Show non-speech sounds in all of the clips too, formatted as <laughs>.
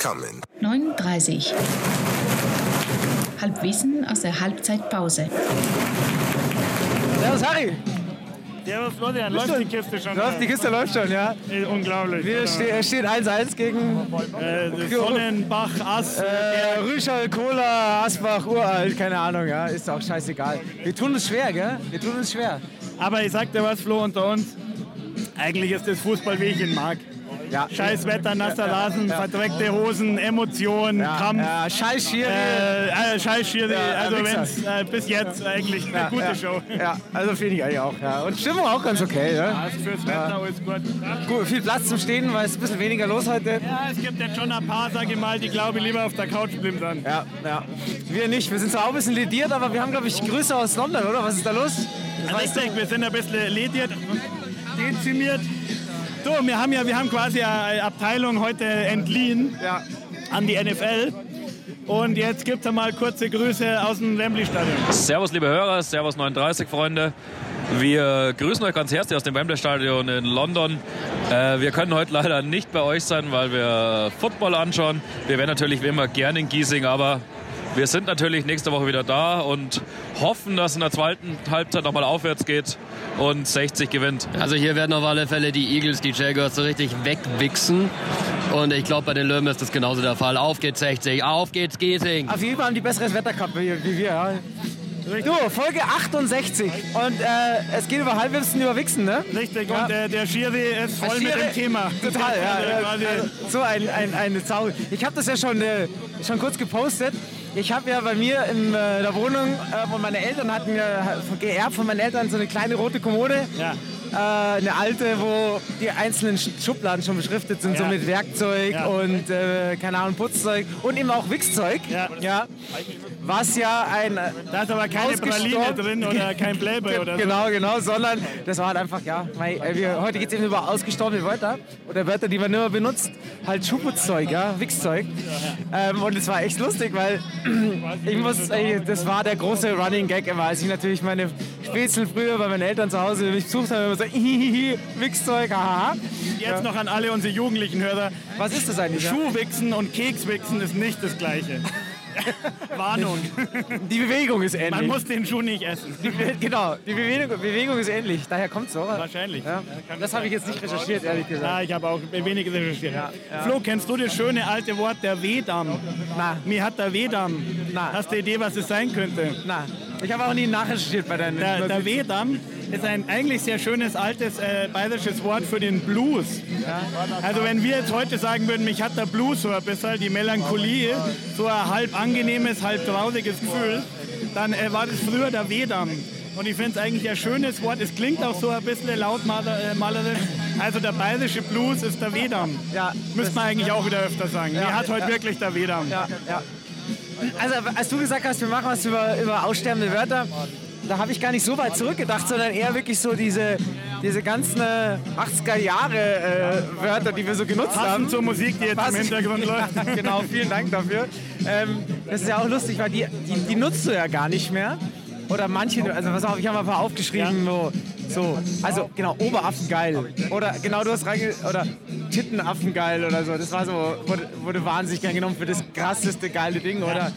coming. 39. Halbwissen aus der Halbzeitpause. Servus Harry. Servus Florian, läuft die Kiste schon? Läuft, die Kiste läuft schon, ja. Unglaublich. Wir ste es steht 1-1 gegen Äh, Sonnenbach, Ass, äh, Rüschel, Cola, Asbach, Uralt, keine Ahnung, ja. Ist auch scheißegal. Wir tun uns schwer, gell? Wir tun uns schwer. Aber ich sag dir was, Flo, unter uns. Eigentlich ist das Fußball, wie ich ihn mag. Ja. Scheiß Wetter, nasser Rasen, verdreckte Hosen, Emotionen, Ja, Kampf. ja, Scheiß Schiri. Äh, äh, Scheiß Schiri, Ja, also wenn's äh, bis jetzt eigentlich eine ja, gute ja, Show. Ja, also finde ich eigentlich auch, ja. Und Stimmung auch ganz okay, ja. Also fürs Wetter alles gut. Gut, viel Platz zum Stehen, weil es ein bisschen weniger los heute. Ja, es gibt jetzt schon ein paar, sag ich mal, die glaube ich lieber auf der Couch bleiben dann. Ja, ja. Wir nicht. Wir sind zwar auch ein bisschen lediert, aber wir haben, glaube ich, Grüße aus London, oder? Was ist da los? Richtig, wir sind ein bisschen lediert, dezimiert. So, wir haben ja, wir haben quasi eine Abteilung heute entliehen Ja. an die NFL. Und jetzt gibt es mal kurze Grüße aus dem Wembley-Stadion. Servus, liebe Hörer, Servus 39, Freunde. Wir grüßen euch ganz herzlich aus dem Wembley Stadion in London. Äh, wir können heute leider nicht bei euch sein, weil wir Football anschauen. Wir wären natürlich wie immer gerne in Giesing, aber wir sind natürlich nächste Woche wieder da und hoffen, dass in der zweiten Halbzeit nochmal aufwärts geht und 60 gewinnt. Also hier werden auf alle Fälle die Eagles, die Jaguars so richtig wegwichsen. Und ich glaube, bei den Löwen ist das genauso der Fall. Auf geht's 60, auf geht's Giesing. Auf jeden Fall haben die besseres Wetter gehabt wie, wie wir. Ja. Du, Folge 68. Und äh, es geht über Halbwissen, über Wichsen, ne? Richtig, Ja. und äh, der Schiri ist voll mit Schiri- dem Thema. Total, ja. <laughs> Also ja. Also, so ein, ein, eine Sau. Ich habe das ja schon, äh, schon kurz gepostet. Ich habe ja bei mir in äh, der Wohnung, äh, und meine Eltern hatten ja geerbt von meinen Eltern so eine kleine rote Kommode. Ja. Äh, eine alte, wo die einzelnen Sch- Schubladen schon beschriftet sind, so Ja. mit Werkzeug Ja. und, äh, keine Ahnung, Putzzeug und eben auch Wichszeug. Ja. Was ja ein. äh, Da ist aber keine Praline drin oder kein Playboy oder so. Genau, genau, sondern das war halt einfach, ja, mei, äh, wir, heute geht es eben über ausgestorbene Wörter oder Wörter, die man nicht mehr benutzt. Halt Schuhputzzeug, ja, Wichszeug. Ähm, und es war echt lustig, weil <clears throat> ich muss, ey, das war der große Running Gag immer, als ich natürlich meine Spätzle früher bei meinen Eltern zu Hause mich besucht habe, immer so, <laughs> hihihi, Wichszeug, haha. Jetzt noch an alle unsere jugendlichen Hörer. Was ist das eigentlich? ja? Schuhwichsen und Kekswichsen ist nicht das Gleiche. <laughs> Warnung. Die Bewegung ist ähnlich. Man muss den Schuh nicht essen. genau, die Bewegung, Bewegung ist ähnlich, daher kommt es so. Wahrscheinlich. Ja. Das habe ich jetzt nicht recherchiert, ehrlich gesagt. Ja, ich habe auch wenig recherchiert. ja. Flo, kennst du das schöne alte Wort der Wedamm? Na. Mir hat der Wedamm. Na. Hast du eine Idee, was es sein könnte? Na, ich habe auch nie nachrecherchiert bei deinen Der, der Notizen. Ist ein eigentlich sehr schönes altes äh, bayerisches Wort für den Blues. Also wenn wir jetzt heute sagen würden, mich hat der Blues so ein bisschen, die Melancholie, so ein halb angenehmes, halb trauriges Gefühl, dann äh, war das früher der Wedamm. Und ich finde es eigentlich ein schönes Wort. Es klingt auch so ein bisschen lautmalerisch. Also der bayerische Blues ist der Wedamm. Ja, Müsste man eigentlich auch wieder öfter sagen. Ja, Mir hat heute ja. wirklich der Wedamm. Ja, ja. Also, als du gesagt hast, wir machen was über, über aussterbende Wörter, da habe ich gar nicht so weit zurückgedacht, sondern eher wirklich so diese, diese ganzen äh, 80er Jahre äh, Wörter, die wir so genutzt haben. Passend zur Musik, die jetzt im Passend- Hintergrund <laughs> läuft. Ja, genau, vielen Dank dafür. Ähm, das ist ja auch lustig, weil die, die, die nutzt du ja gar nicht mehr. Oder manche, also pass auf, ich habe mal ein paar aufgeschrieben, wo, so, also genau, Oberaffengeil. Oder genau, du hast reinge... Oder Tittenaffengeil oder so. Das war so, wurde, wurde wahnsinnig gern genommen für das krasseste geile Ding. Oder,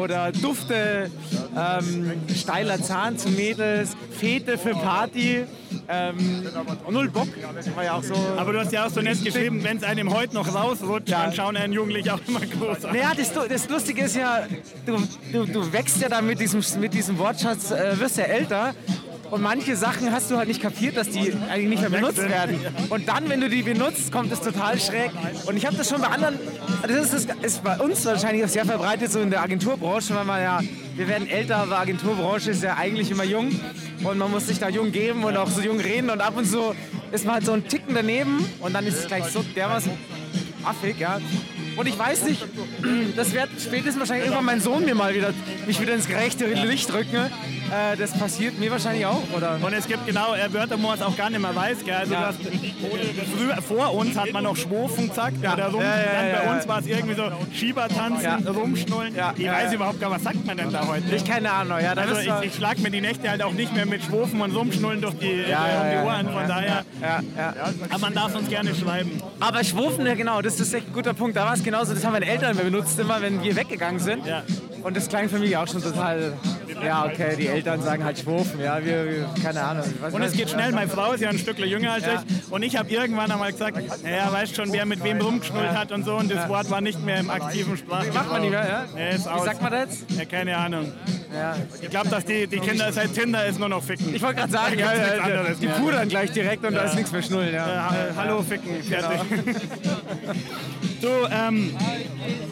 oder Dufte, ähm, steiler Zahn zu Mädels, Fete für Party. Ähm, null Bock, war ja auch so. Aber du hast ja auch so nett geschrieben, wenn es einem heute noch rausrutscht, Ja. dann schauen einen Jugendlichen auch immer groß an. Naja, das, das Lustige ist ja, du, du, du wächst ja dann mit diesem, mit diesem Wortschatz, äh, wirst ja älter. Und manche Sachen hast du halt nicht kapiert, dass die eigentlich nicht mehr benutzt werden. Und dann, wenn du die benutzt, kommt es total schräg. Und ich habe das schon bei anderen, das ist, das ist bei uns wahrscheinlich auch sehr verbreitet, so in der Agenturbranche, weil man ja, wir werden älter, aber Agenturbranche ist ja eigentlich immer jung. Und man muss sich da jung geben und auch so jung reden. Und ab und zu ist man halt so ein Ticken daneben und dann ist es gleich so dermaßen affig, ja. Und ich weiß nicht, das wird spätestens wahrscheinlich irgendwann mein Sohn mir mal wieder, mich wieder ins gerechte Licht rücken. Äh, das passiert mir wahrscheinlich auch, oder? Und es gibt genau äh, Wörter, wo man es auch gar nicht mehr weiß. Gell? Also Ja. hast, früher, vor uns hat man noch Schwofen gesagt oder rum. Ja, ja, dann ja, bei ja. uns war es irgendwie so Schiebertanzen, Ja. rumschnullen. Ja, Ich ja, weiß ja. überhaupt gar, was sagt man denn da heute? Ich keine Ahnung, ja. Also ich, ich schlag mir die Nächte halt auch nicht mehr mit Schwofen und Rumschnullen durch die, ja, äh, ja, um die ja, Ohren. Von ja, daher, Ja, ja. aber man darf uns gerne schreiben. Aber Schwufen, ja genau, das ist echt ein guter Punkt. Da war es genauso, das haben meine Eltern benutzt immer, wenn wir weggegangen sind. Ja. Und das klang für mich auch schon total, ja okay, die Eltern sagen halt Schwurfen, ja, wir, wir keine Ahnung. Und es geht schnell. Meine Frau ist ja ein Stück jünger als Ja. ich. Und ich habe irgendwann einmal gesagt, naja, weißt schon, wer mit wem rumgeschnullt hat und so. Und das Wort war nicht mehr im aktiven Sprachgebrauch. Macht man nicht mehr, ja? Nee, ist Wie sagt man das? Ja, keine Ahnung. Ja. Ich glaube, dass die, die Kinder seit Tinder ist nur noch ficken. Ich wollte gerade sagen, ja, ja, die pudern gleich direkt und da ist nichts mehr schnullen. Ja. Ha- Hallo, ficken, fertig. Genau. <laughs> du, ähm,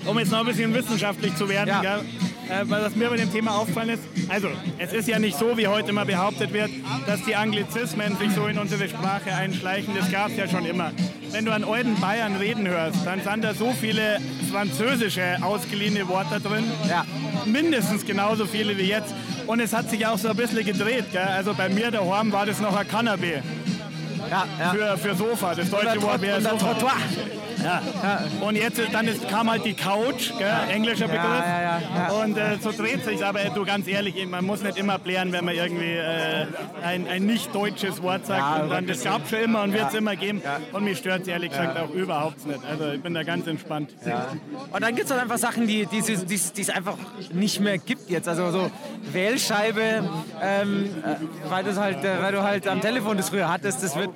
um jetzt noch ein bisschen wissenschaftlich zu werden, Ja. gell, äh, weil was mir bei dem Thema aufgefallen ist, also es ist ja nicht so, wie heute immer behauptet wird, dass die Anglizismen sich so in unsere Sprache einschleichen, das gab es ja schon immer. Wenn du an alten Bayern reden hörst, dann sind da so viele französische ausgeliehene Worte drin, Ja. mindestens genauso viele wie jetzt. Und es hat sich auch so ein bisschen gedreht. Gell? Also bei mir daheim war das noch ein Cannabis Ja, ja. für, für Sofa. Das deutsche Wort wäre Sofa. Trottoir. Ja. Und jetzt dann ist, kam halt die Couch, gell? englischer Begriff. Und äh, so dreht sich aber du ganz ehrlich, man muss nicht immer blären, wenn man irgendwie äh, ein, ein nicht deutsches Wort sagt. Und dann, das gab schon immer und wird es immer geben. Und mich stört es ehrlich gesagt auch überhaupt nicht. Also ich bin da ganz entspannt. Und dann gibt es halt einfach Sachen, die es es einfach nicht mehr gibt jetzt. Also so Wählscheibe, ähm, äh, weil, halt, äh, weil du halt am Telefon das früher hattest, das wird,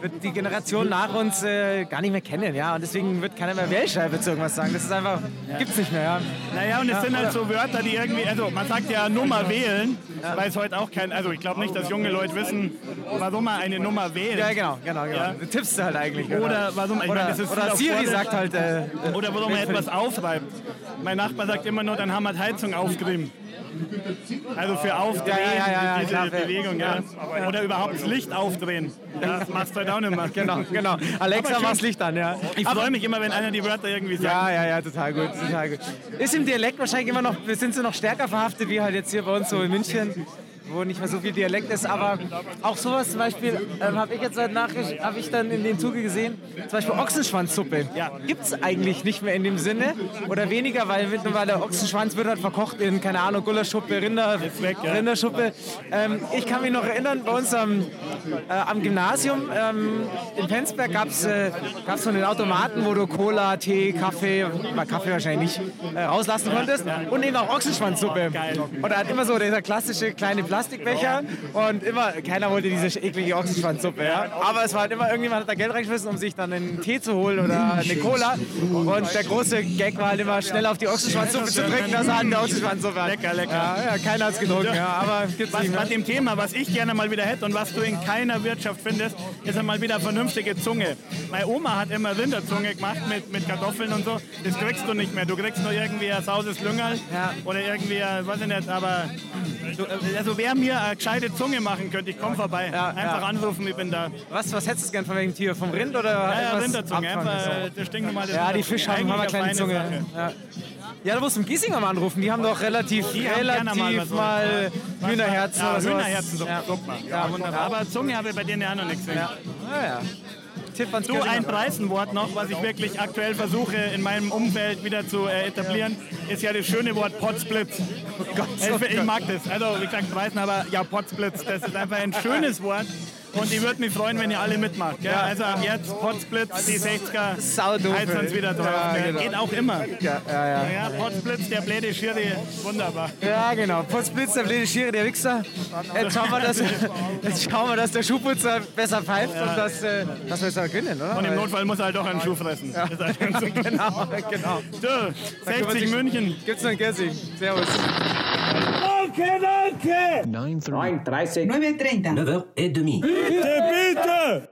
wird die Generation nach uns äh, gar nicht mehr kennen. Ja? Und deswegen wird keiner mehr Wählscheibe zu irgendwas sagen. Das ist einfach, gibt's nicht mehr. Ja? Naja, und es Ja, sind halt so Wörter, die irgendwie, also man sagt ja Nummer wählen, weil es heute auch kein, also ich glaube nicht, dass junge Leute wissen, warum man eine Nummer wählt. Ja, genau, genau, genau. Ja. Du tippst du halt eigentlich. Oder, Oder warum, ich oder, meine, das ist oder Siri sagt halt. Äh, Oder warum man etwas aufreibt. Mein Nachbar sagt immer nur, dann haben wir die Heizung aufgerieben. Also für Aufdrehen, Ja, ja, ja, diese. Bewegung. Ja. Oder überhaupt das Licht aufdrehen. Das machst du halt auch nicht mehr. Genau, genau. Alexa, mach das Licht an, ja. Ich freue mich immer, wenn einer die Wörter irgendwie sagt. Ja, ja, ja, total gut, total gut. Ist im Dialekt wahrscheinlich immer noch, sind sie noch stärker verhaftet, wie halt jetzt hier bei uns so in München, wo nicht mehr so viel Dialekt ist, aber auch sowas zum Beispiel, ähm, habe ich jetzt seit Nachricht, habe ich dann in dem Zuge gesehen, zum Beispiel Ochsenschwanzsuppe. Ja. Gibt es eigentlich nicht mehr in dem Sinne oder weniger, weil mittlerweile Ochsenschwanz wird halt verkocht in, keine Ahnung, Gulaschsuppe, Rinder, weg, ja. Rinderschuppe. Ähm, ich kann mich noch erinnern, bei uns am, äh, am Gymnasium ähm, in Penzberg gab es äh, gab's so einen Automaten, wo du Cola, Tee, Kaffee, bei Kaffee wahrscheinlich nicht, äh, rauslassen konntest und eben auch Ochsenschwanzsuppe. Und er hat immer so dieser klassische kleine Plastikbecher und immer, keiner wollte diese eklige Ochsenschwanzsuppe. Ja? Aber es war halt immer, irgendjemand hat da Geld reingeschmissen, um sich dann einen Tee zu holen oder eine Cola. Und der große Gag war halt immer schnell auf die Ochsenschwanzsuppe zu trinken, dass er an der Ochsenschwanzsuppe hat. Lecker, lecker. Ja, ja keiner hat es getrunken, ja, aber gibt's Was nicht bei mehr. dem Thema, was ich gerne mal wieder hätte und was du in keiner Wirtschaft findest, ist einmal wieder vernünftige Zunge. Meine Oma hat immer Rinderzunge gemacht mit, mit Kartoffeln und so. Das kriegst du nicht mehr. Du kriegst nur irgendwie ein sauses Lüngerl Ja. oder irgendwie, weiß ich nicht, aber also wer mir eine gescheite Zunge machen könnte, ich komme vorbei. Ja, Einfach ja. anrufen, ich bin da. Was, was hättest du gern von welchem Tier? Vom Rind oder Ja, ja, Rinderzunge, einfach äh, das stinknormale Ja, die Rinderzunge. Fisch haben, eine kleine Zunge. Ja. ja, da musst du im Giesinger mal anrufen. Die haben doch relativ, Die gerne mal relativ was mal, Hühnerherzen ja. Hühnerherzen, so, Ja. super. Ja, Ja, wunderbar. Aber Zunge habe ich bei denen ja auch noch nichts gesehen. Ja. Du, Giesinger. ein Preisenwort noch, was ich wirklich aktuell versuche in meinem Umfeld wieder zu äh, etablieren, ist ja das schöne Wort Potsblitz. Gott, Ich, oh ich Gott. mag das. Also, wie gesagt, Preisen, aber ja, Potsblitz, das ist einfach ein schönes Wort. Und ich würde mich freuen, wenn ihr alle mitmacht. Gell? Also ab jetzt Potsblitz, die 60er, Saudoof, heizt uns wieder drauf. Ja, genau. Geht auch immer. Ja, ja, ja. Ja, Potsblitz, der bläde Schiri, wunderbar. Ja, genau. Putzblitz, der blöde Schiere, der Wichser. Jetzt schauen wir, dass, jetzt schauen wir, dass der Schuhputzer besser pfeift und dass, äh, dass wir es auch gewinnen, oder? Und im Notfall muss er halt doch einen Schuh fressen. Das ist halt <laughs> genau, genau. So, 60 München. Gibt's noch ein Gessing? Servus. 9.30. 9.30. 9h30. 9h30.